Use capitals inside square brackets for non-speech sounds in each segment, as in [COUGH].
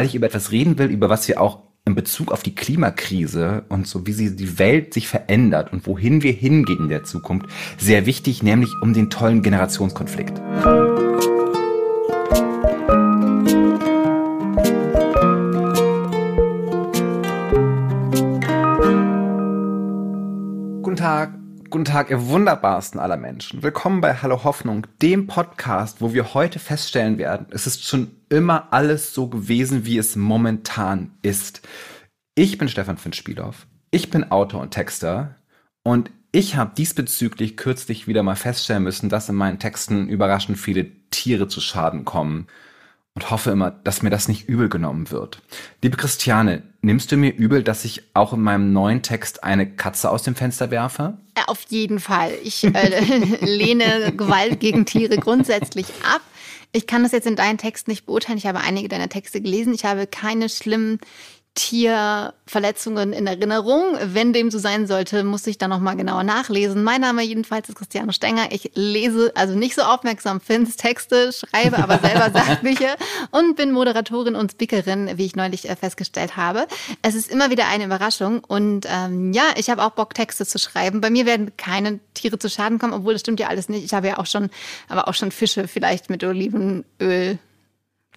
weil ich über etwas reden will, über was wir auch in Bezug auf die Klimakrise und so wie sie die Welt sich verändert und wohin wir hingehen in der Zukunft, sehr wichtig, nämlich um den tollen Generationskonflikt. Tag, ihr wunderbarsten aller Menschen. Willkommen bei Hallo Hoffnung, dem Podcast, wo wir heute feststellen werden, es ist schon immer alles so gewesen, wie es momentan ist. Ich bin Stefan von Spielhoff. Ich bin Autor und Texter und ich habe diesbezüglich kürzlich wieder mal feststellen müssen, dass in meinen Texten überraschend viele Tiere zu Schaden kommen und hoffe immer, dass mir das nicht übel genommen wird. Liebe Christiane, nimmst du mir übel, dass ich auch in meinem neuen Text eine Katze aus dem Fenster werfe? Auf jeden Fall. Ich äh, [LAUGHS] lehne Gewalt gegen Tiere grundsätzlich ab. Ich kann das jetzt in deinen Text nicht beurteilen. Ich habe einige deiner Texte gelesen. Ich habe keine schlimmen Tierverletzungen in Erinnerung. Wenn dem so sein sollte, muss ich da nochmal genauer nachlesen. Mein Name jedenfalls ist Christiane Stenger. Ich lese also nicht so aufmerksam Finns Texte, schreibe aber [LAUGHS] selber Sachbücher und bin Moderatorin und Speakerin, wie ich neulich äh, festgestellt habe. Es ist immer wieder eine Überraschung und ähm, ja, ich habe auch Bock, Texte zu schreiben. Bei mir werden keine Tiere zu Schaden kommen, obwohl das stimmt ja alles nicht. Ich habe ja auch schon, aber auch schon Fische vielleicht mit Olivenöl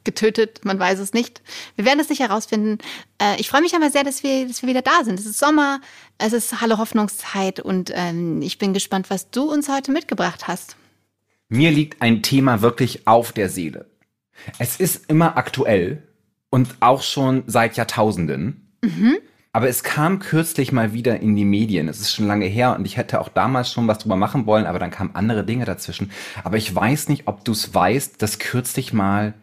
getötet, man weiß es nicht. Wir werden es nicht herausfinden. Äh, ich freue mich aber sehr, dass wir, dass wir wieder da sind. Es ist Sommer, es ist Hallo Hoffnungszeit und ähm, ich bin gespannt, was du uns heute mitgebracht hast. Mir liegt ein Thema wirklich auf der Seele. Es ist immer aktuell und auch schon seit Jahrtausenden. Mhm. Aber es kam kürzlich mal wieder in die Medien. Es ist schon lange her und ich hätte auch damals schon was drüber machen wollen, aber dann kamen andere Dinge dazwischen. Aber ich weiß nicht, ob du es weißt, dass kürzlich mal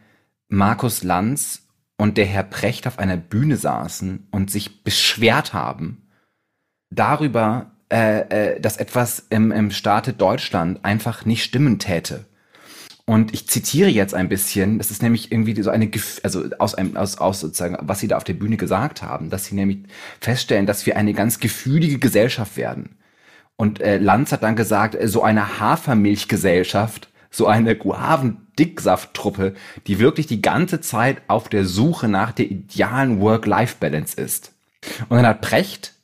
Markus Lanz und der Herr Precht auf einer Bühne saßen und sich beschwert haben darüber, äh, äh, dass etwas im, im Staate Deutschland einfach nicht stimmen täte. Und ich zitiere jetzt ein bisschen, das ist nämlich irgendwie so eine, also aus einem, aus, aus sozusagen, was sie da auf der Bühne gesagt haben, dass sie nämlich feststellen, dass wir eine ganz gefühlige Gesellschaft werden. Und äh, Lanz hat dann gesagt, äh, so eine Hafermilchgesellschaft so eine Guaven-Dicksafttruppe, die wirklich die ganze Zeit auf der Suche nach der idealen Work-Life-Balance ist. Und dann hat Precht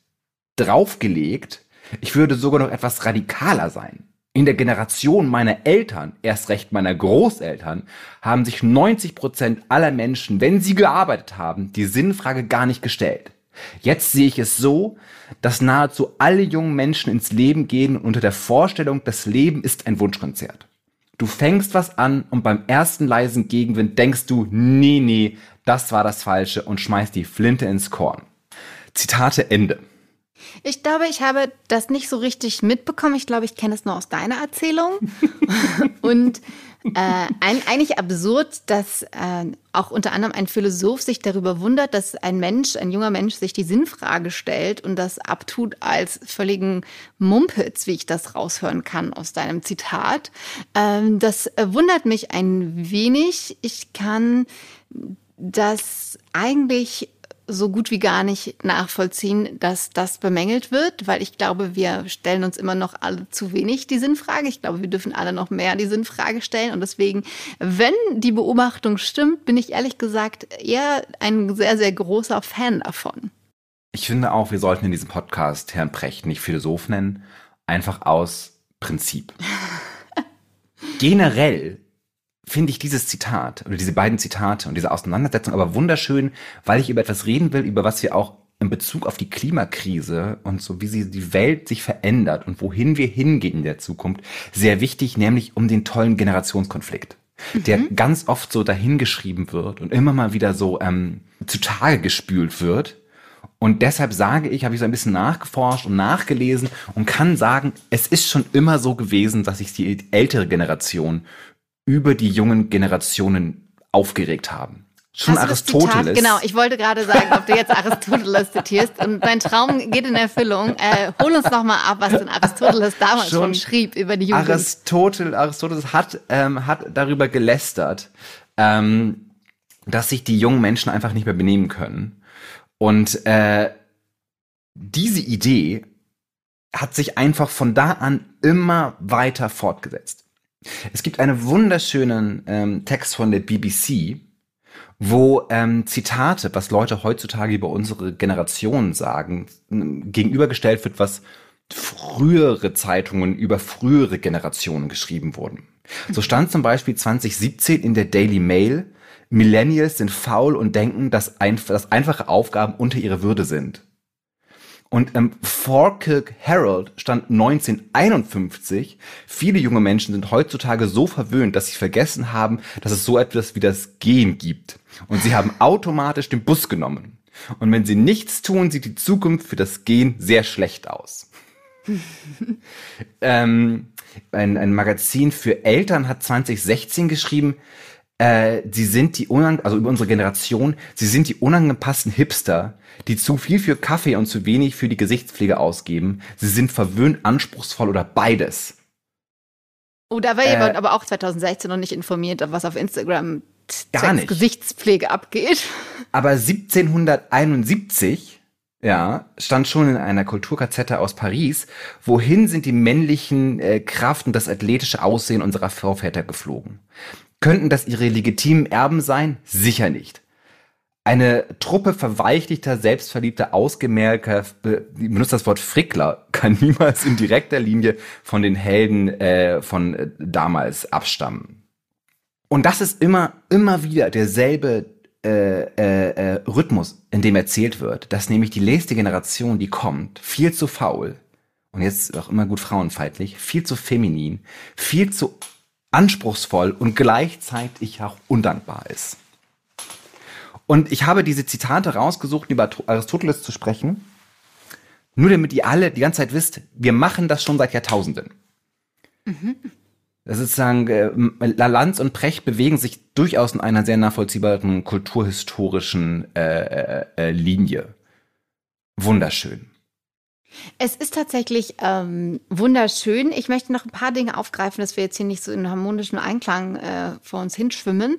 draufgelegt, ich würde sogar noch etwas radikaler sein. In der Generation meiner Eltern, erst recht meiner Großeltern, haben sich 90 Prozent aller Menschen, wenn sie gearbeitet haben, die Sinnfrage gar nicht gestellt. Jetzt sehe ich es so, dass nahezu alle jungen Menschen ins Leben gehen unter der Vorstellung, das Leben ist ein Wunschkonzert. Du fängst was an und beim ersten leisen Gegenwind denkst du, nee, nee, das war das Falsche und schmeißt die Flinte ins Korn. Zitate Ende. Ich glaube, ich habe das nicht so richtig mitbekommen. Ich glaube, ich kenne es nur aus deiner Erzählung. [LAUGHS] und äh, ein, eigentlich absurd, dass äh, auch unter anderem ein Philosoph sich darüber wundert, dass ein Mensch, ein junger Mensch, sich die Sinnfrage stellt und das abtut als völligen Mumpitz, wie ich das raushören kann aus deinem Zitat. Ähm, das wundert mich ein wenig. Ich kann das eigentlich so gut wie gar nicht nachvollziehen, dass das bemängelt wird, weil ich glaube, wir stellen uns immer noch alle zu wenig die Sinnfrage. Ich glaube, wir dürfen alle noch mehr die Sinnfrage stellen. Und deswegen, wenn die Beobachtung stimmt, bin ich ehrlich gesagt eher ein sehr, sehr großer Fan davon. Ich finde auch, wir sollten in diesem Podcast Herrn Precht nicht Philosoph nennen, einfach aus Prinzip. [LAUGHS] Generell finde ich dieses Zitat oder diese beiden Zitate und diese Auseinandersetzung aber wunderschön, weil ich über etwas reden will, über was wir auch in Bezug auf die Klimakrise und so wie sie die Welt sich verändert und wohin wir hingehen in der Zukunft, sehr wichtig, nämlich um den tollen Generationskonflikt, mhm. der ganz oft so dahingeschrieben wird und immer mal wieder so ähm, zutage gespült wird. Und deshalb sage ich, habe ich so ein bisschen nachgeforscht und nachgelesen und kann sagen, es ist schon immer so gewesen, dass sich die ältere Generation über die jungen Generationen aufgeregt haben. Schon Aristoteles. genau, ich wollte gerade sagen, ob du jetzt Aristoteles zitierst und dein Traum geht in Erfüllung. Äh, hol uns noch mal ab, was denn Aristoteles damals schon, schon schrieb über die Jugend. Aristoteles, Aristoteles hat, ähm, hat darüber gelästert, ähm, dass sich die jungen Menschen einfach nicht mehr benehmen können. Und äh, diese Idee hat sich einfach von da an immer weiter fortgesetzt. Es gibt einen wunderschönen ähm, Text von der BBC wo ähm, Zitate, was Leute heutzutage über unsere Generation sagen, gegenübergestellt wird, was frühere Zeitungen über frühere Generationen geschrieben wurden. So stand zum Beispiel 2017 in der Daily Mail, Millennials sind faul und denken, dass, ein, dass einfache Aufgaben unter ihre Würde sind. Und im Falkirk Herald stand 1951, viele junge Menschen sind heutzutage so verwöhnt, dass sie vergessen haben, dass es so etwas wie das Gehen gibt. Und sie haben automatisch den Bus genommen. Und wenn sie nichts tun, sieht die Zukunft für das Gehen sehr schlecht aus. [LAUGHS] ähm, ein, ein Magazin für Eltern hat 2016 geschrieben, äh, sie sind die unang also über unsere Generation, sie sind die unangepassten Hipster, die zu viel für Kaffee und zu wenig für die Gesichtspflege ausgeben. Sie sind verwöhnt, anspruchsvoll oder beides. Oh, da war äh, jemand aber auch 2016 noch nicht informiert, was auf Instagram gar nicht. Gesichtspflege abgeht. [LAUGHS] Aber 1771 ja, stand schon in einer Kulturkazette aus Paris. Wohin sind die männlichen äh, Kraft und das athletische Aussehen unserer Vorväter geflogen? Könnten das ihre legitimen Erben sein? Sicher nicht. Eine Truppe verweichlichter, selbstverliebter, ausgemerkter, ich benutze das Wort Frickler, [LAUGHS] kann niemals in direkter Linie von den Helden äh, von äh, damals abstammen. Und das ist immer, immer wieder derselbe äh, äh, äh, Rhythmus, in dem erzählt wird, dass nämlich die nächste Generation, die kommt, viel zu faul und jetzt auch immer gut frauenfeindlich, viel zu feminin, viel zu anspruchsvoll und gleichzeitig auch undankbar ist. Und ich habe diese Zitate rausgesucht, über Aristoteles zu sprechen, nur damit ihr alle die ganze Zeit wisst, wir machen das schon seit Jahrtausenden. Mhm. Das ist sozusagen, äh, Lanz und Precht bewegen sich durchaus in einer sehr nachvollziehbaren kulturhistorischen äh, äh, äh Linie. Wunderschön. Es ist tatsächlich ähm, wunderschön. Ich möchte noch ein paar Dinge aufgreifen, dass wir jetzt hier nicht so in harmonischem Einklang äh, vor uns hinschwimmen.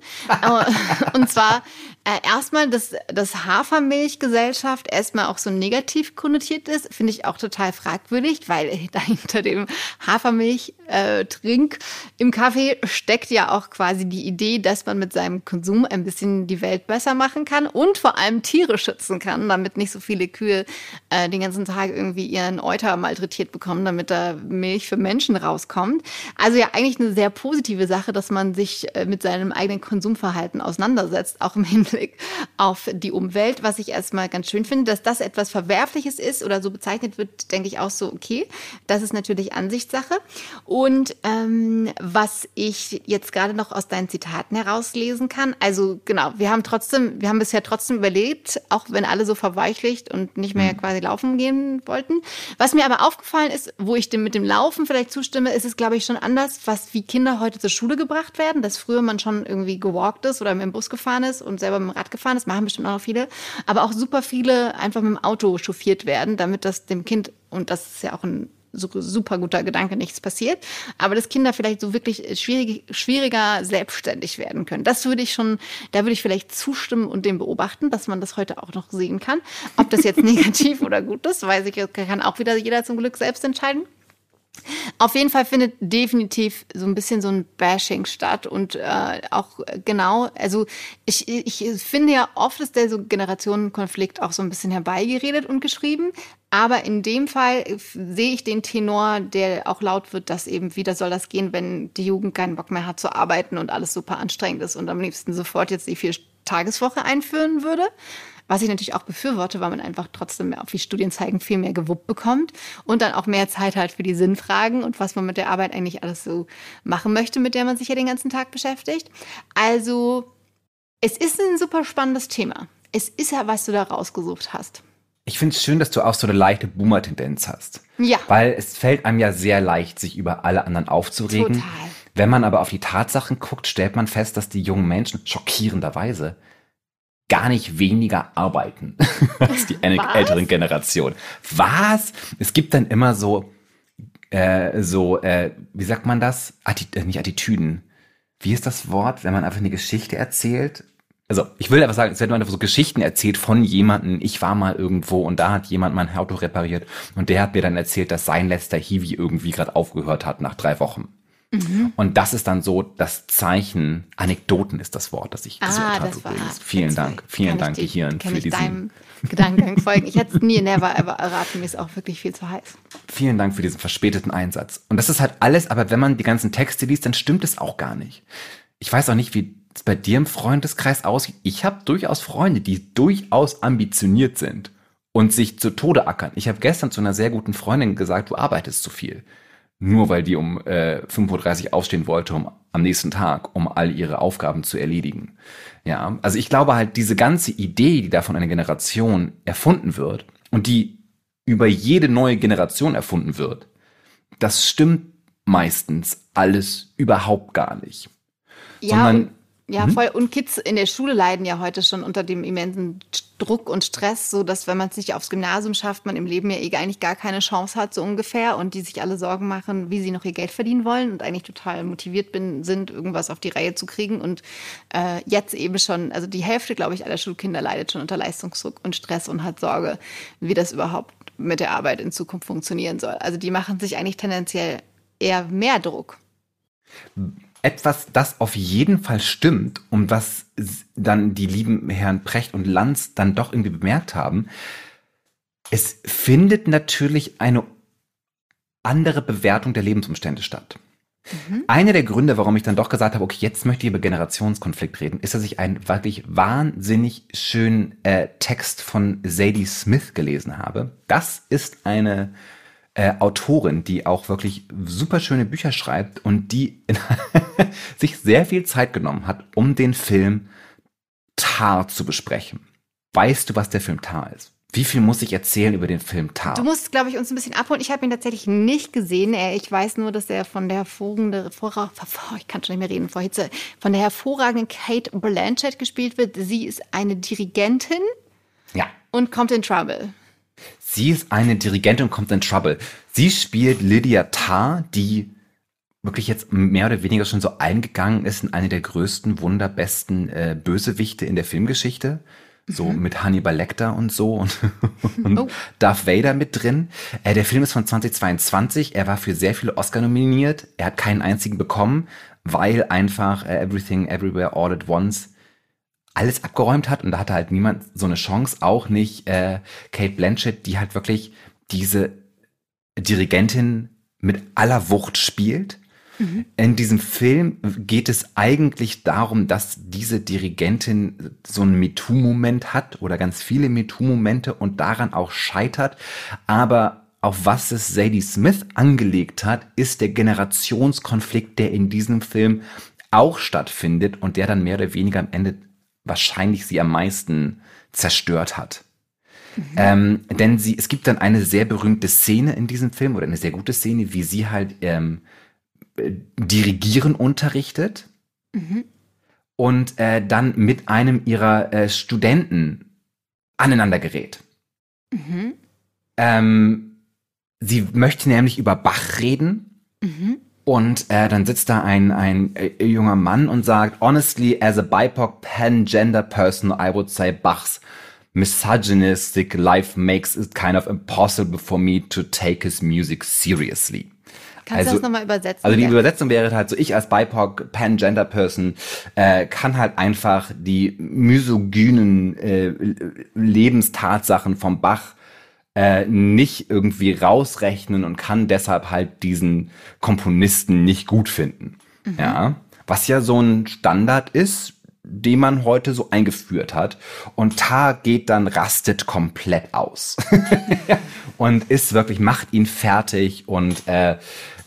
und zwar äh, erstmal, dass das Hafermilchgesellschaft erstmal auch so negativ konnotiert ist, finde ich auch total fragwürdig, weil [LAUGHS] dahinter dem Hafermilch-Trink äh, im Kaffee steckt ja auch quasi die Idee, dass man mit seinem Konsum ein bisschen die Welt besser machen kann und vor allem Tiere schützen kann, damit nicht so viele Kühe äh, den ganzen Tag irgendwie ihren Euter malträtiert bekommen, damit da Milch für Menschen rauskommt. Also ja eigentlich eine sehr positive Sache, dass man sich äh, mit seinem eigenen Konsumverhalten auseinandersetzt, auch im [LAUGHS] Hinblick auf die Umwelt, was ich erstmal ganz schön finde, dass das etwas Verwerfliches ist oder so bezeichnet wird, denke ich auch so, okay, das ist natürlich Ansichtssache. Und ähm, was ich jetzt gerade noch aus deinen Zitaten herauslesen kann, also genau, wir haben trotzdem, wir haben bisher trotzdem überlebt, auch wenn alle so verweichlicht und nicht mehr mhm. quasi laufen gehen wollten. Was mir aber aufgefallen ist, wo ich dem mit dem Laufen vielleicht zustimme, ist es, glaube ich, schon anders, was wie Kinder heute zur Schule gebracht werden, dass früher man schon irgendwie gewalkt ist oder mit dem Bus gefahren ist und selber mit dem Rad gefahren ist, machen bestimmt auch noch viele, aber auch super viele einfach mit dem Auto chauffiert werden, damit das dem Kind, und das ist ja auch ein super guter Gedanke, nichts passiert. Aber dass Kinder vielleicht so wirklich schwierig, schwieriger selbstständig werden können. Das würde ich schon, da würde ich vielleicht zustimmen und dem beobachten, dass man das heute auch noch sehen kann. Ob das jetzt [LAUGHS] negativ oder gut ist, weiß ich, kann auch wieder jeder zum Glück selbst entscheiden. Auf jeden Fall findet definitiv so ein bisschen so ein Bashing statt und äh, auch genau, also ich, ich finde ja oft ist der so Generationenkonflikt auch so ein bisschen herbeigeredet und geschrieben, aber in dem Fall sehe ich den Tenor, der auch laut wird, dass eben wieder soll das gehen, wenn die Jugend keinen Bock mehr hat zu arbeiten und alles super anstrengend ist und am liebsten sofort jetzt die vier Tageswoche einführen würde. Was ich natürlich auch befürworte, weil man einfach trotzdem, auch wie Studien zeigen, viel mehr gewuppt bekommt und dann auch mehr Zeit hat für die Sinnfragen und was man mit der Arbeit eigentlich alles so machen möchte, mit der man sich ja den ganzen Tag beschäftigt. Also, es ist ein super spannendes Thema. Es ist ja, was du da rausgesucht hast. Ich finde es schön, dass du auch so eine leichte Boomer-Tendenz hast. Ja. Weil es fällt einem ja sehr leicht, sich über alle anderen aufzuregen. Total. Wenn man aber auf die Tatsachen guckt, stellt man fest, dass die jungen Menschen schockierenderweise gar nicht weniger arbeiten [LAUGHS] als die älteren Generation. Was? Es gibt dann immer so, äh, so, äh, wie sagt man das? Atti äh, nicht Attitüden. Wie ist das Wort, wenn man einfach eine Geschichte erzählt? Also, ich will einfach sagen, es werden einfach so Geschichten erzählt von jemandem. Ich war mal irgendwo und da hat jemand mein Auto repariert und der hat mir dann erzählt, dass sein letzter Hiwi irgendwie gerade aufgehört hat nach drei Wochen. Mhm. Und das ist dann so das Zeichen, Anekdoten ist das Wort, das ich gesucht ah, habe übrigens. Vielen Dank, vielen Dank, die, Gehirn, für ich diesen. deinem Gedankengang folgen. Ich hätte es nie never ever erraten, mir ist auch wirklich viel zu heiß. Vielen Dank für diesen verspäteten Einsatz. Und das ist halt alles, aber wenn man die ganzen Texte liest, dann stimmt es auch gar nicht. Ich weiß auch nicht, wie es bei dir im Freundeskreis aussieht. Ich habe durchaus Freunde, die durchaus ambitioniert sind und sich zu Tode ackern. Ich habe gestern zu einer sehr guten Freundin gesagt, du arbeitest zu viel nur weil die um äh, 5.30 Uhr aufstehen wollte, um am nächsten Tag, um all ihre Aufgaben zu erledigen. Ja, also ich glaube halt, diese ganze Idee, die da von einer Generation erfunden wird und die über jede neue Generation erfunden wird, das stimmt meistens alles überhaupt gar nicht. Ja, Sondern ja, mhm. voll. Und Kids in der Schule leiden ja heute schon unter dem immensen Druck und Stress, so dass wenn man es nicht aufs Gymnasium schafft, man im Leben ja eh eigentlich gar keine Chance hat, so ungefähr. Und die sich alle Sorgen machen, wie sie noch ihr Geld verdienen wollen und eigentlich total motiviert bin, sind, irgendwas auf die Reihe zu kriegen. Und äh, jetzt eben schon, also die Hälfte, glaube ich, aller Schulkinder leidet schon unter Leistungsdruck und Stress und hat Sorge, wie das überhaupt mit der Arbeit in Zukunft funktionieren soll. Also die machen sich eigentlich tendenziell eher mehr Druck etwas, das auf jeden Fall stimmt und was dann die lieben Herren Precht und Lanz dann doch irgendwie bemerkt haben. Es findet natürlich eine andere Bewertung der Lebensumstände statt. Mhm. Einer der Gründe, warum ich dann doch gesagt habe, okay, jetzt möchte ich über Generationskonflikt reden, ist, dass ich einen wirklich wahnsinnig schönen äh, Text von Zadie Smith gelesen habe. Das ist eine äh, Autorin, die auch wirklich super schöne Bücher schreibt und die [LAUGHS] sich sehr viel Zeit genommen hat, um den Film Tar zu besprechen. Weißt du, was der Film Tar ist? Wie viel muss ich erzählen über den Film Tar? Du musst, glaube ich, uns ein bisschen abholen. Ich habe ihn tatsächlich nicht gesehen. Ich weiß nur, dass er von der hervorragenden, ich kann schon nicht mehr reden vor Hitze, von der hervorragenden Kate Blanchett gespielt wird. Sie ist eine Dirigentin. Ja. Und kommt in Trouble. Sie ist eine Dirigentin und kommt in Trouble. Sie spielt Lydia Tarr, die wirklich jetzt mehr oder weniger schon so eingegangen ist in eine der größten, wunderbesten äh, Bösewichte in der Filmgeschichte. So mhm. mit Hannibal Lecter und so und, [LAUGHS] und oh. Darth Vader mit drin. Äh, der Film ist von 2022. Er war für sehr viele Oscar nominiert. Er hat keinen einzigen bekommen, weil einfach äh, Everything Everywhere All at Once alles abgeräumt hat und da hatte halt niemand so eine Chance, auch nicht äh, Kate Blanchett, die halt wirklich diese Dirigentin mit aller Wucht spielt. Mhm. In diesem Film geht es eigentlich darum, dass diese Dirigentin so einen MeToo-Moment hat oder ganz viele MeToo-Momente und daran auch scheitert. Aber auf was es Sadie Smith angelegt hat, ist der Generationskonflikt, der in diesem Film auch stattfindet und der dann mehr oder weniger am Ende wahrscheinlich sie am meisten zerstört hat. Mhm. Ähm, denn sie, es gibt dann eine sehr berühmte Szene in diesem Film oder eine sehr gute Szene, wie sie halt ähm, äh, Dirigieren unterrichtet mhm. und äh, dann mit einem ihrer äh, Studenten aneinander gerät. Mhm. Ähm, sie möchte nämlich über Bach reden mhm. Und äh, dann sitzt da ein, ein äh, junger Mann und sagt, honestly, as a BIPOC pan-gender person, I would say Bach's misogynistic life makes it kind of impossible for me to take his music seriously. Kannst also, du das nochmal übersetzen? Also die ja. Übersetzung wäre halt so, ich als BIPOC, pan-gender person, äh, kann halt einfach die misogynen äh, Lebenstatsachen vom Bach äh, nicht irgendwie rausrechnen und kann deshalb halt diesen Komponisten nicht gut finden. Mhm. Ja, was ja so ein Standard ist, den man heute so eingeführt hat. Und Ta geht dann, rastet komplett aus. [LAUGHS] und ist wirklich, macht ihn fertig und äh,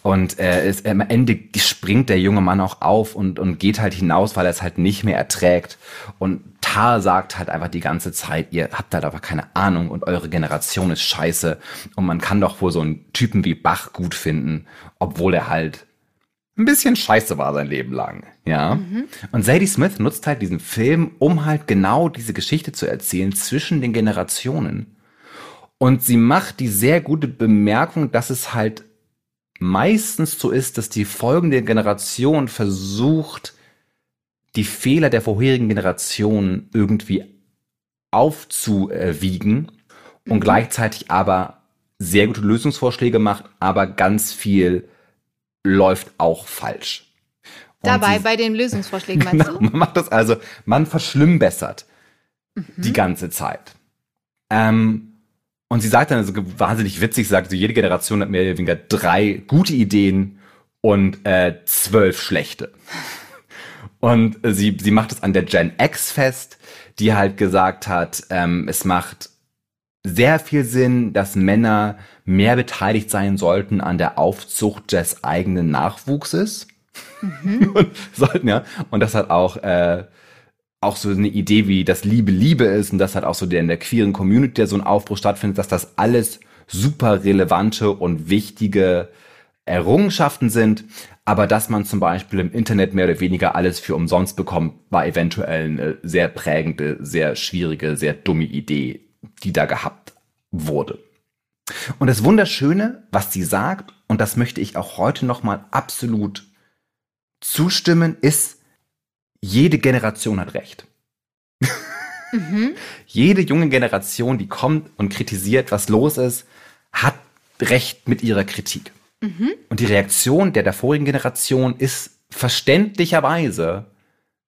und äh, ist, am Ende springt der junge Mann auch auf und, und geht halt hinaus, weil er es halt nicht mehr erträgt. Und Tar sagt halt einfach die ganze Zeit, ihr habt halt aber keine Ahnung und eure Generation ist scheiße. Und man kann doch wohl so einen Typen wie Bach gut finden, obwohl er halt ein bisschen scheiße war sein Leben lang. Ja. Mhm. Und Sadie Smith nutzt halt diesen Film, um halt genau diese Geschichte zu erzählen zwischen den Generationen. Und sie macht die sehr gute Bemerkung, dass es halt meistens so ist, dass die folgende Generation versucht, die Fehler der vorherigen Generation irgendwie aufzuwiegen und mhm. gleichzeitig aber sehr gute Lösungsvorschläge macht, aber ganz viel läuft auch falsch. Und Dabei sie- bei den Lösungsvorschlägen, [LAUGHS] meinst Genau, du? man macht das also, man verschlimmbessert Mhm. die ganze Zeit. Ähm, und sie sagt dann also wahnsinnig witzig, sagt so, jede Generation hat mehr oder weniger drei gute Ideen und äh, zwölf schlechte. Und sie, sie macht es an der Gen X fest, die halt gesagt hat, ähm, es macht sehr viel Sinn, dass Männer mehr beteiligt sein sollten an der Aufzucht des eigenen Nachwuchses. [LAUGHS] und sollten, ja. Und das hat auch, äh, auch so eine Idee, wie das Liebe Liebe ist und das hat auch so der, in der queeren Community der so ein Aufbruch stattfindet, dass das alles super relevante und wichtige Errungenschaften sind, aber dass man zum Beispiel im Internet mehr oder weniger alles für umsonst bekommt, war eventuell eine sehr prägende, sehr schwierige, sehr dumme Idee, die da gehabt wurde. Und das Wunderschöne, was sie sagt, und das möchte ich auch heute nochmal absolut zustimmen, ist, jede Generation hat Recht. [LAUGHS] Mhm. Jede junge Generation, die kommt und kritisiert, was los ist, hat Recht mit ihrer Kritik. Und die Reaktion der, der vorigen Generation ist verständlicherweise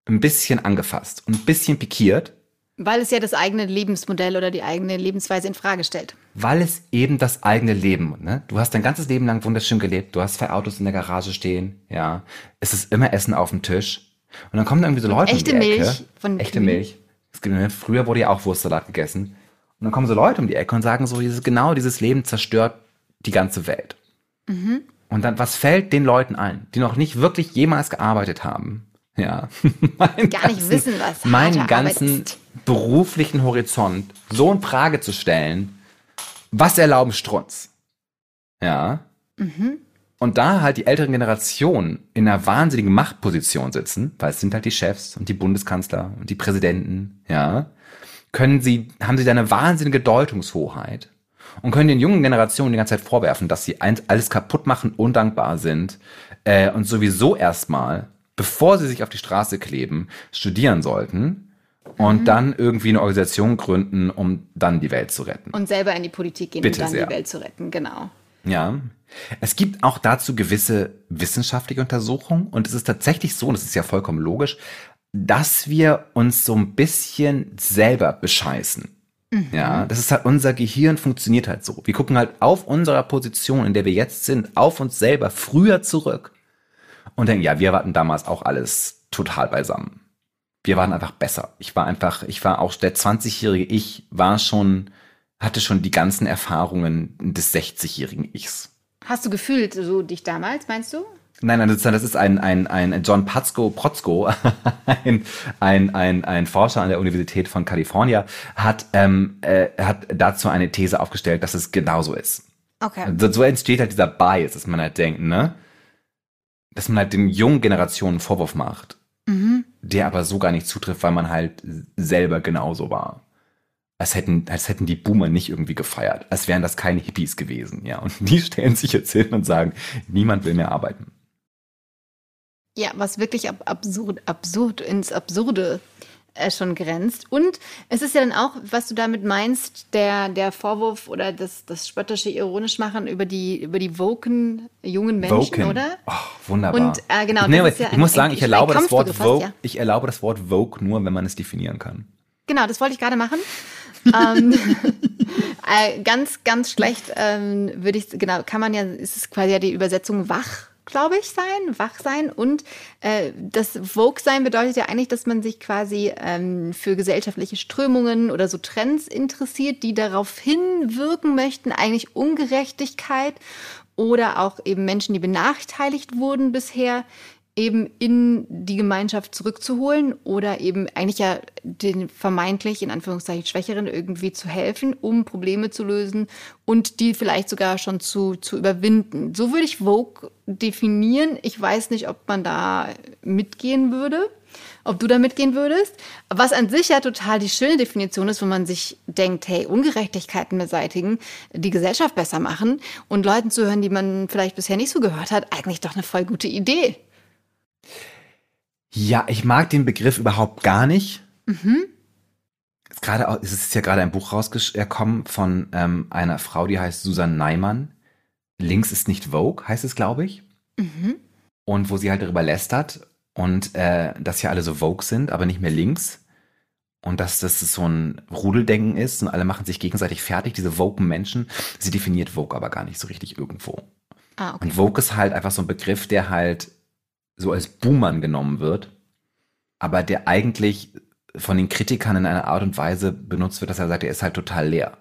ein bisschen angefasst und ein bisschen pikiert, Weil es ja das eigene Lebensmodell oder die eigene Lebensweise in Frage stellt. weil es eben das eigene Leben, ne? Du hast dein ganzes Leben lang wunderschön gelebt, du hast zwei Autos in der Garage stehen, ja. Es ist immer Essen auf dem Tisch. Und dann kommen da irgendwie so Leute echte um die Ecke. Milch von Echte Kühen. Milch. Es gibt, ne, früher wurde ja auch Wurstsalat gegessen. Und dann kommen so Leute um die Ecke und sagen so, dieses, genau dieses Leben zerstört die ganze Welt. Mhm. Und dann, was fällt den Leuten ein, die noch nicht wirklich jemals gearbeitet haben? Ja. [LAUGHS] Gar nicht wissen, was Meinen Arbeit ganzen ist. beruflichen Horizont so in Frage zu stellen, was erlauben Strunz? Ja. Mhm. Und da halt die älteren Generationen in einer wahnsinnigen Machtposition sitzen, weil es sind halt die Chefs und die Bundeskanzler und die Präsidenten, ja, können sie, haben sie da eine wahnsinnige Deutungshoheit und können den jungen Generationen die ganze Zeit vorwerfen, dass sie eins- alles kaputt machen, undankbar sind äh, und sowieso erstmal, bevor sie sich auf die Straße kleben, studieren sollten und dann irgendwie eine Organisation gründen, um dann die Welt zu retten. Und selber in die Politik gehen, Bitte um dann sehr. die Welt zu retten, genau. Ja. Es gibt auch dazu gewisse wissenschaftliche Untersuchungen und es ist tatsächlich so, und das ist ja vollkommen logisch, dass wir uns so ein bisschen selber bescheißen. Ja, das ist halt, unser Gehirn funktioniert halt so. Wir gucken halt auf unserer Position, in der wir jetzt sind, auf uns selber früher zurück und denken, ja, wir hatten damals auch alles total beisammen. Wir waren einfach besser. Ich war einfach, ich war auch der 20-jährige Ich war schon, hatte schon die ganzen Erfahrungen des 60-jährigen Ichs. Hast du gefühlt so dich damals, meinst du? Nein, nein, das ist- das ist ein, ein, ein John Patzko, Protzko, [LAUGHS] ein, ein, ein, ein Forscher an der Universität von Kalifornien, hat, ähm, äh, hat dazu eine These aufgestellt, dass es genauso ist. Okay. So, so entsteht halt dieser Bias, dass man halt denkt, ne? Dass man halt den jungen Generationen einen Vorwurf macht, Mhm. der aber so gar nicht zutrifft, weil man halt selber genauso war. Als hätten, als hätten die Boomer nicht irgendwie gefeiert, als wären das keine Hippies gewesen, ja. Und [LAUGHS] die stellen sich jetzt hin und sagen, niemand will mehr arbeiten. Ja, was wirklich ab absurd, absurd ins Absurde äh, schon grenzt. Und es ist ja dann auch, was du damit meinst, der, der Vorwurf oder das, das spöttische ironisch machen über die, über die woken jungen Menschen, Woken. oder? Oh, wunderbar. Und, äh, genau, Ich, nee, ja ich muss sagen, ich erlaube das Wort fast, ja. ich erlaube das Wort Vogue nur, wenn man es definieren kann. Genau, das wollte ich gerade machen. [LAUGHS] ähm, äh, ganz, ganz schlecht ähm, würde ich, genau, kann man ja, ist es quasi ja die Übersetzung wach, glaube ich, sein, wach sein. Und äh, das Vogue sein bedeutet ja eigentlich, dass man sich quasi ähm, für gesellschaftliche Strömungen oder so Trends interessiert, die darauf hinwirken möchten, eigentlich Ungerechtigkeit oder auch eben Menschen, die benachteiligt wurden bisher, eben in die Gemeinschaft zurückzuholen oder eben eigentlich ja den vermeintlich in Anführungszeichen Schwächeren irgendwie zu helfen, um Probleme zu lösen und die vielleicht sogar schon zu, zu überwinden. So würde ich Vogue definieren. Ich weiß nicht, ob man da mitgehen würde, ob du da mitgehen würdest. Was an sich ja total die schöne Definition ist, wo man sich denkt, hey, Ungerechtigkeiten beseitigen, die Gesellschaft besser machen und Leuten zuhören, die man vielleicht bisher nicht so gehört hat, eigentlich doch eine voll gute Idee. Ja, ich mag den Begriff überhaupt gar nicht. Mhm. Es, gerade, au- es ist ja gerade ein Buch rausgekommen von ähm, einer Frau, die heißt Susan Neimann. Links ist nicht Vogue, heißt es, glaube ich. Mhm. Und wo sie halt darüber lästert und äh, dass ja alle so Vogue sind, aber nicht mehr links. Und dass das so ein Rudeldenken ist und alle machen sich gegenseitig fertig, diese Vogue Menschen. Sie definiert Vogue aber gar nicht so richtig irgendwo. Ah, okay. Und Vogue ist halt einfach so ein Begriff, der halt so als Boomern genommen wird, aber der eigentlich von den Kritikern in einer Art und Weise benutzt wird, dass er sagt, er ist halt total leer.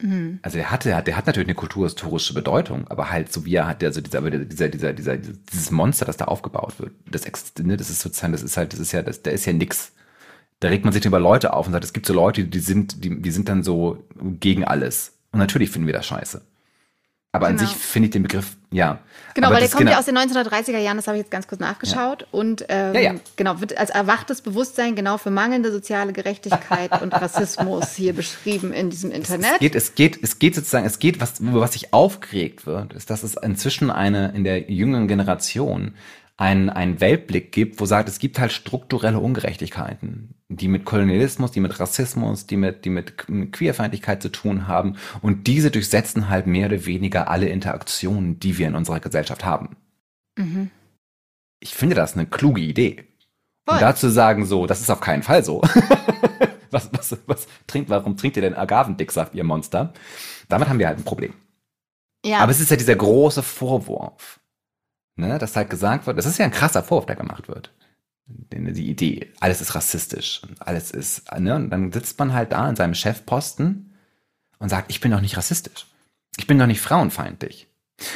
Mhm. Also der hatte, der hat natürlich eine kulturhistorische Bedeutung, aber halt so wie er hat, also dieser, dieser, dieser, dieser, dieses Monster, das da aufgebaut wird, das, ex- ne, das ist sozusagen, das ist halt, das ist ja, das, da ist ja nix. Da regt man sich über Leute auf und sagt, es gibt so Leute, die sind, die, die sind dann so gegen alles. Und natürlich finden wir das scheiße. Aber an Genau. sich finde ich den Begriff, ja. Genau, aber weil der kommt genau. ja aus den 1930er Jahren, das habe ich jetzt ganz kurz nachgeschaut. Und ähm, Ja, ja. genau, wird als erwachtes Bewusstsein genau für mangelnde soziale Gerechtigkeit und [LAUGHS] Rassismus hier beschrieben in diesem Internet. Es geht, es geht, es geht sozusagen, es geht, was, über was sich aufgeregt wird, ist, dass es inzwischen eine, in der jüngeren Generation einen, einen Weltblick gibt, wo sagt, es gibt halt strukturelle Ungerechtigkeiten, die mit Kolonialismus, die mit Rassismus, die mit, die mit Queerfeindlichkeit zu tun haben. Und diese durchsetzen halt mehr oder weniger alle Interaktionen, die wir in unserer Gesellschaft haben. Mhm. Ich finde das eine kluge Idee. Voll. Und dazu sagen so, das ist auf keinen Fall so. [LAUGHS] was, was, was trinkt, warum trinkt ihr denn Agavendicksaft, ihr Monster? Damit haben wir halt ein Problem. Ja, Aber es ist ja dieser große Vorwurf, ne, dass halt gesagt wird, das ist ja ein krasser Vorwurf, der gemacht wird. Die die Idee, alles ist rassistisch und alles ist, ne, und dann sitzt man halt da in seinem Chefposten und sagt, ich bin doch nicht rassistisch. Ich bin doch nicht frauenfeindlich.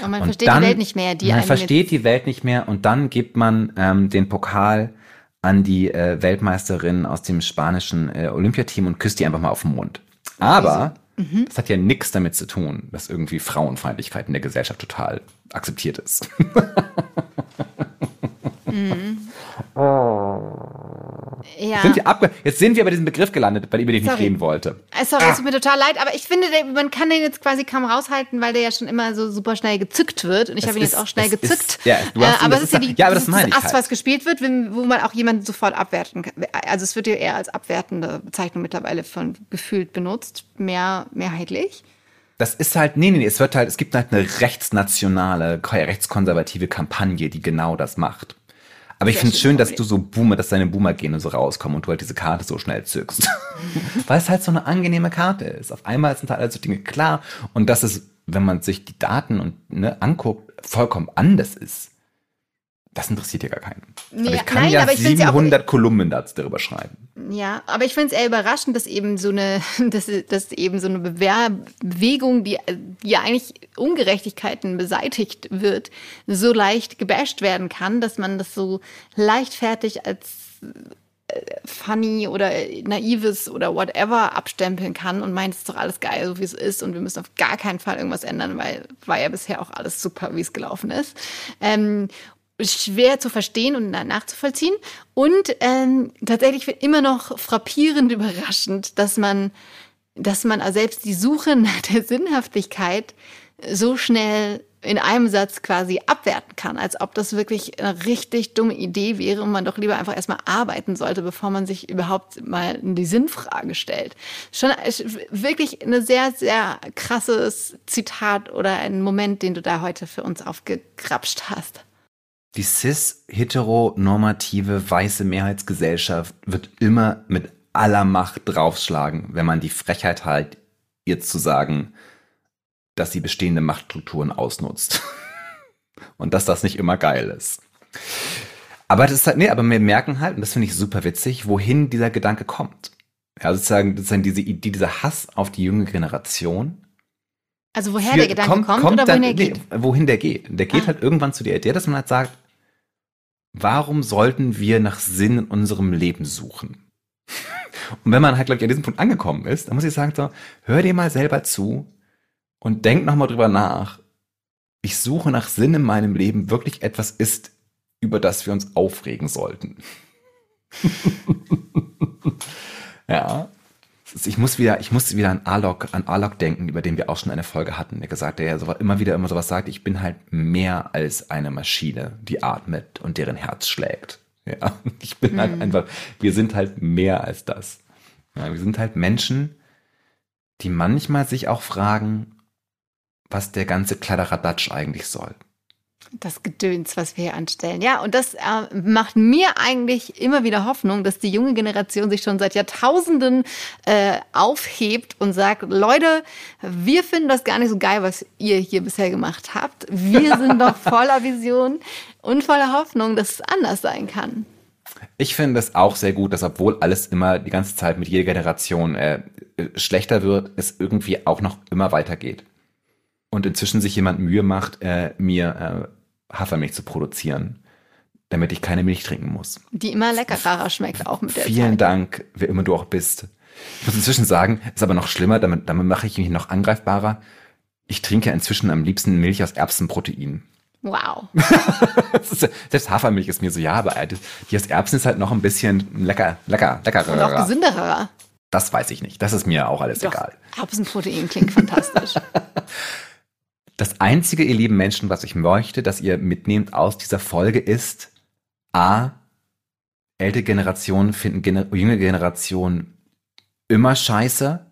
und man und versteht dann- die Welt nicht mehr, die man versteht die Welt nicht mehr und dann gibt man ähm, den Pokal an die äh, Weltmeisterin aus dem spanischen äh, Olympiateam und küsst die einfach mal auf den Mund. Aber Mhm. das hat ja nichts damit zu tun, dass irgendwie Frauenfeindlichkeit in der Gesellschaft total akzeptiert ist. Ja. Sind wir abge Jetzt sind wir bei diesem Begriff gelandet, bei dem ich nicht Sorry. reden wollte. Äh, Sorry, es tut mir total leid, aber ich finde, man kann den jetzt quasi kaum raushalten, weil der ja schon immer so super schnell gezückt wird. Und ich habe ihn ist- jetzt auch schnell es ist- gezückt. ja, du hast äh, ihn- aber das es ist ist ja die, ja, aber das ist meine ich Ass, halt. was gespielt wird, wenn- wo man auch jemanden sofort abwerten kann. Also es wird ja eher als abwertende Bezeichnung mittlerweile von gefühlt benutzt, mehr mehrheitlich. Das ist halt, nee, nee, nee, es wird halt, es gibt halt eine rechtsnationale, rechtskonservative Kampagne, die genau das macht. Aber ich finde es schön dass du so Boomer, dass deine Boomer-Gene so rauskommen und du halt diese Karte so schnell zückst. [LAUGHS] Weil es halt so eine angenehme Karte ist. Auf einmal sind halt alle so Dinge klar und dass es, wenn man sich die Daten und ne, anguckt, vollkommen anders ist. Das interessiert ja gar keinen. aber Ja, ich kann nein, ja aber ich find's ja auch- 700 Kolumnen dazu darüber schreiben. Ja, aber ich finde es eher überraschend, dass eben so eine, [LAUGHS] dass, dass eben so eine Bewegung, die, die ja eigentlich Ungerechtigkeiten beseitigt wird, so leicht gebasht werden kann, dass man das so leichtfertig als äh, funny oder naives oder whatever abstempeln kann und meint, es ist doch alles geil, so wie es ist und wir müssen auf gar keinen Fall irgendwas ändern, weil war ja bisher auch alles super, wie es gelaufen ist. Ähm, schwer zu verstehen und na- nachzuvollziehen. Und ähm, tatsächlich wird immer noch frappierend [LAUGHS] überraschend, dass man, dass man selbst die Suche [LAUGHS] nach der Sinnhaftigkeit so schnell in einem Satz quasi abwerten kann, als ob das wirklich eine richtig dumme Idee wäre und man doch lieber einfach erstmal arbeiten sollte, bevor man sich überhaupt mal die Sinnfrage stellt. Schon äh, wirklich eine sehr, sehr krasses Zitat oder ein Moment, den du da heute für uns aufgegrapscht hast. Die cis-heteronormative weiße Mehrheitsgesellschaft wird immer mit aller Macht draufschlagen, wenn man die Frechheit hat, ihr zu sagen, dass sie bestehende Machtstrukturen ausnutzt. [LAUGHS] Und dass das nicht immer geil ist. Aber das ist halt, nee, aber wir merken halt, und das finde ich super witzig, wohin dieser Gedanke kommt. Ja, sozusagen, sozusagen diese Idee, dieser Hass auf die junge Generation, Also woher für- der Gedanke kommt, oder wohin dann- er nee, geht? wohin der geht. Der geht Ah. halt irgendwann zu der Idee, dass man halt sagt, warum sollten wir nach Sinn in unserem Leben suchen? Und wenn man halt, glaube ich, an diesem Punkt angekommen ist, dann muss ich sagen, so, hör dir mal selber zu und denk nochmal drüber nach. Ich suche nach Sinn in meinem Leben wirklich etwas ist, über das wir uns aufregen sollten. [LAUGHS] ja. Ich muss wieder, ich muss wieder an Alok, an Alok denken, über den wir auch schon eine Folge hatten, der gesagt, der ja so, immer wieder immer sowas sagt, ich bin halt mehr als eine Maschine, die atmet und deren Herz schlägt. Ja, [LAUGHS] ich bin halt einfach, wir sind halt mehr als das. Ja, wir sind halt Menschen, die manchmal sich auch fragen, was der ganze Kladderadatsch eigentlich soll. Das Gedöns, was wir hier anstellen. Ja, und das äh, macht mir eigentlich immer wieder Hoffnung, dass die junge Generation sich schon seit Jahrtausenden äh, aufhebt und sagt, Leute, wir finden das gar nicht so geil, was ihr hier bisher gemacht habt. Wir [LAUGHS] sind doch voller Vision und voller Hoffnung, dass es anders sein kann. Ich finde es auch sehr gut, dass obwohl alles immer die ganze Zeit mit jeder Generation äh, schlechter wird, es irgendwie auch noch immer weitergeht. Und inzwischen sich jemand Mühe macht, äh, mir äh, Hafermilch zu produzieren, damit ich keine Milch trinken muss. Die immer leckerer schmeckt, auch mit der Vielen Zeit. Dank, wer immer du auch bist. Ich muss inzwischen sagen, ist aber noch schlimmer, damit, damit mache ich mich noch angreifbarer. Ich trinke inzwischen am liebsten Milch aus Erbsenprotein. Wow. [LAUGHS] Selbst Hafermilch ist mir so, ja, aber die aus Erbsen ist halt noch ein bisschen lecker, lecker, leckerer. Und auch gesünderer. Das weiß ich nicht. Das ist mir auch alles Doch, egal. Erbsenprotein klingt fantastisch. [LAUGHS] Das einzige, ihr lieben Menschen, was ich möchte, dass ihr mitnehmt aus dieser Folge ist, a, ältere Generationen finden Gener junge Generationen immer scheiße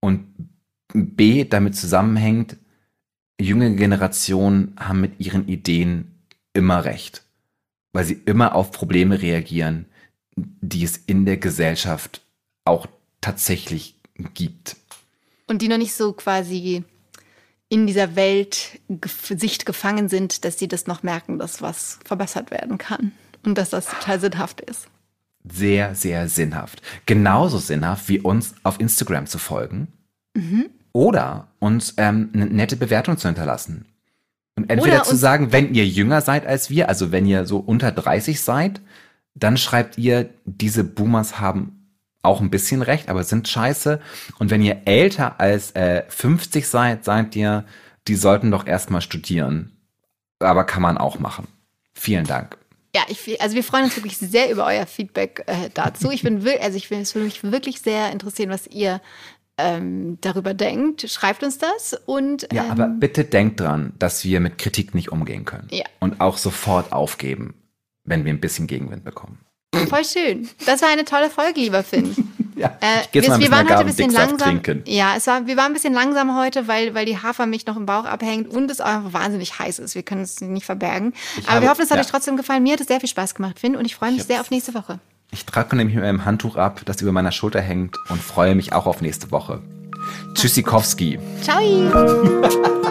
und b, damit zusammenhängt, junge Generationen haben mit ihren Ideen immer recht, weil sie immer auf Probleme reagieren, die es in der Gesellschaft auch tatsächlich gibt. Und die noch nicht so quasi in dieser Welt Sicht gefangen sind, dass sie das noch merken, dass was verbessert werden kann und dass das total sinnhaft ist. Sehr, sehr sinnhaft. Genauso sinnhaft wie uns auf Instagram zu folgen mhm. oder uns ähm, eine nette Bewertung zu hinterlassen. Und entweder zu sagen, wenn ihr jünger seid als wir, also wenn ihr so unter 30 seid, dann schreibt ihr, diese Boomers haben auch ein bisschen recht, aber sind scheiße. Und wenn ihr älter als äh, 50 seid, seid ihr, die sollten doch erstmal studieren. Aber kann man auch machen. Vielen Dank. Ja, ich, also wir freuen uns wirklich sehr über euer Feedback äh, dazu. Ich bin also ich bin, es würde mich wirklich sehr interessieren, was ihr ähm, darüber denkt. Schreibt uns das und ähm, ja, aber bitte denkt dran, dass wir mit Kritik nicht umgehen können ja. und auch sofort aufgeben, wenn wir ein bisschen Gegenwind bekommen. Voll schön. Das war eine tolle Folge, lieber Finn. [LAUGHS] ja, äh, ich wir, mal ein wir waren heute ein bisschen langsam. Trinken. Ja, es war, wir waren ein bisschen langsam heute, weil, weil die Hafermilch noch im Bauch abhängt und es einfach wahnsinnig heiß ist. Wir können es nicht verbergen. Ich Aber habe, wir hoffen, es hat ja. euch trotzdem gefallen. Mir hat es sehr viel Spaß gemacht, Finn, und ich freue mich ich sehr auf nächste Woche. Ich trage nämlich mit meinem Handtuch ab, das über meiner Schulter hängt und freue mich auch auf nächste Woche. Tschüssikowski. Ciao. [LAUGHS]